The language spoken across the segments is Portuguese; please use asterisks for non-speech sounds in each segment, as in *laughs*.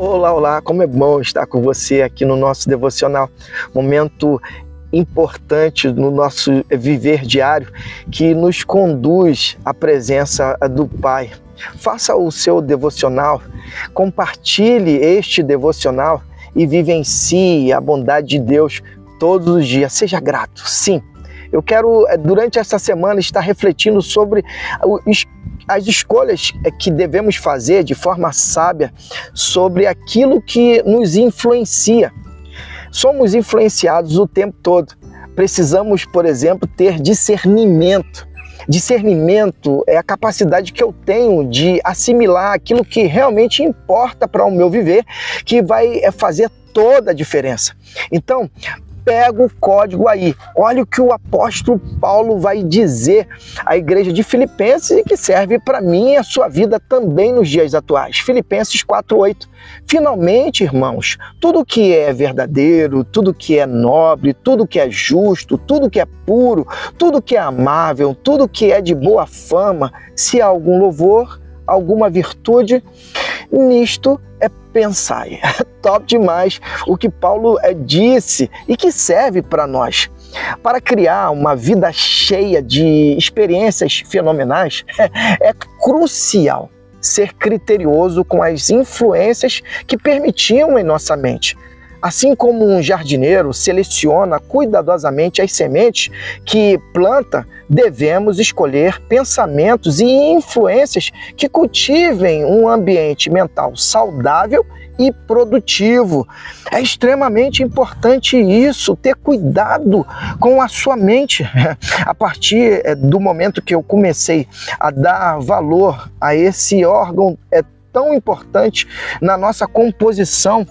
Olá, olá, como é bom estar com você aqui no nosso devocional. Momento importante no nosso viver diário que nos conduz à presença do Pai. Faça o seu devocional, compartilhe este devocional e vivencie a bondade de Deus todos os dias. Seja grato, sim. Eu quero, eh, durante esta semana, estar refletindo sobre as escolhas eh, que devemos fazer de forma sábia sobre aquilo que nos influencia. Somos influenciados o tempo todo. Precisamos, por exemplo, ter discernimento. Discernimento é a capacidade que eu tenho de assimilar aquilo que realmente importa para o meu viver, que vai eh, fazer toda a diferença. Então, pega o código aí. Olha o que o apóstolo Paulo vai dizer à igreja de Filipenses e que serve para mim e a sua vida também nos dias atuais. Filipenses 4:8. Finalmente, irmãos, tudo que é verdadeiro, tudo que é nobre, tudo que é justo, tudo que é puro, tudo que é amável, tudo que é de boa fama, se há algum louvor, alguma virtude, nisto é pensar. É *laughs* top demais o que Paulo é, disse e que serve para nós. Para criar uma vida cheia de experiências fenomenais, *laughs* é crucial ser criterioso com as influências que permitiam em nossa mente Assim como um jardineiro seleciona cuidadosamente as sementes que planta, devemos escolher pensamentos e influências que cultivem um ambiente mental saudável e produtivo. É extremamente importante isso, ter cuidado com a sua mente. *laughs* A partir eh, do momento que eu comecei a dar valor a esse órgão é tão importante na nossa composição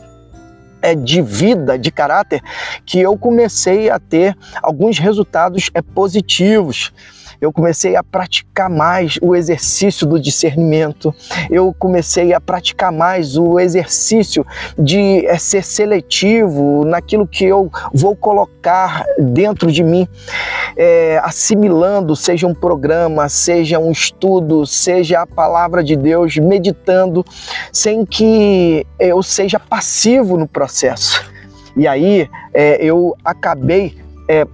é, de vida, de caráter, que eu comecei a ter alguns resultados é, positivos eu comecei a praticar mais o exercício do discernimento, eu comecei a praticar mais o exercício de é, ser seletivo naquilo que eu vou colocar dentro de mim, é, assimilando, seja um programa, seja um estudo, seja a palavra de Deus, meditando, sem que eu seja passivo no processo. E aí é, eu acabei é,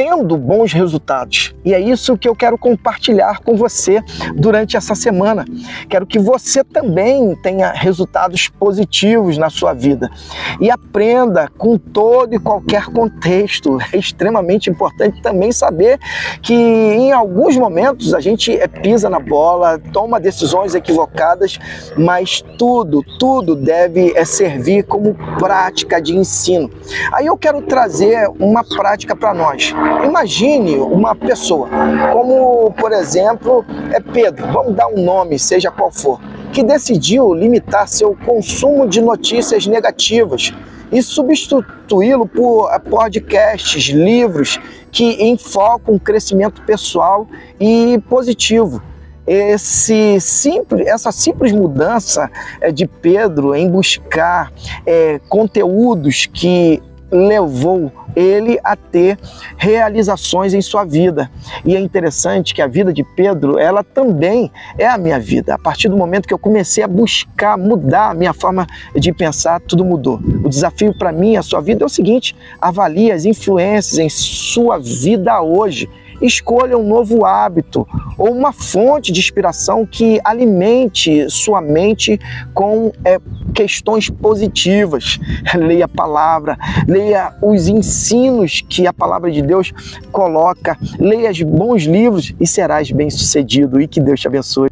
tendo bons resultados. E é isso que eu quero compartilhar com você durante essa semana. Quero que você também tenha resultados positivos na sua vida e aprenda com todo e qualquer contexto. É extremamente importante também saber que em alguns momentos a gente é, pisa na bola, toma decisões equivocadas, mas tudo, tudo deve é, servir como prática de ensino. Aí eu quero trazer uma prática para nós. Imagine uma pessoa, como por exemplo é Pedro, vamos dar um nome, seja qual for, que decidiu limitar seu consumo de notícias negativas e substituí-lo por podcasts, livros que enfocam o crescimento pessoal e positivo. Esse simples, essa simples mudança é, de Pedro em buscar é, conteúdos que levou ele a ter realizações em sua vida. E é interessante que a vida de Pedro, ela também é a minha vida. A partir do momento que eu comecei a buscar mudar a minha forma de pensar, tudo mudou. O desafio para mim, a sua vida é o seguinte: avalie as influências em sua vida hoje escolha um novo hábito ou uma fonte de inspiração que alimente sua mente com é, questões positivas. *laughs* Leia a palavra, leia os ensinos que a palavra de Deus coloca, leia bons livros e serás bem-sucedido. E que Deus te abençoe.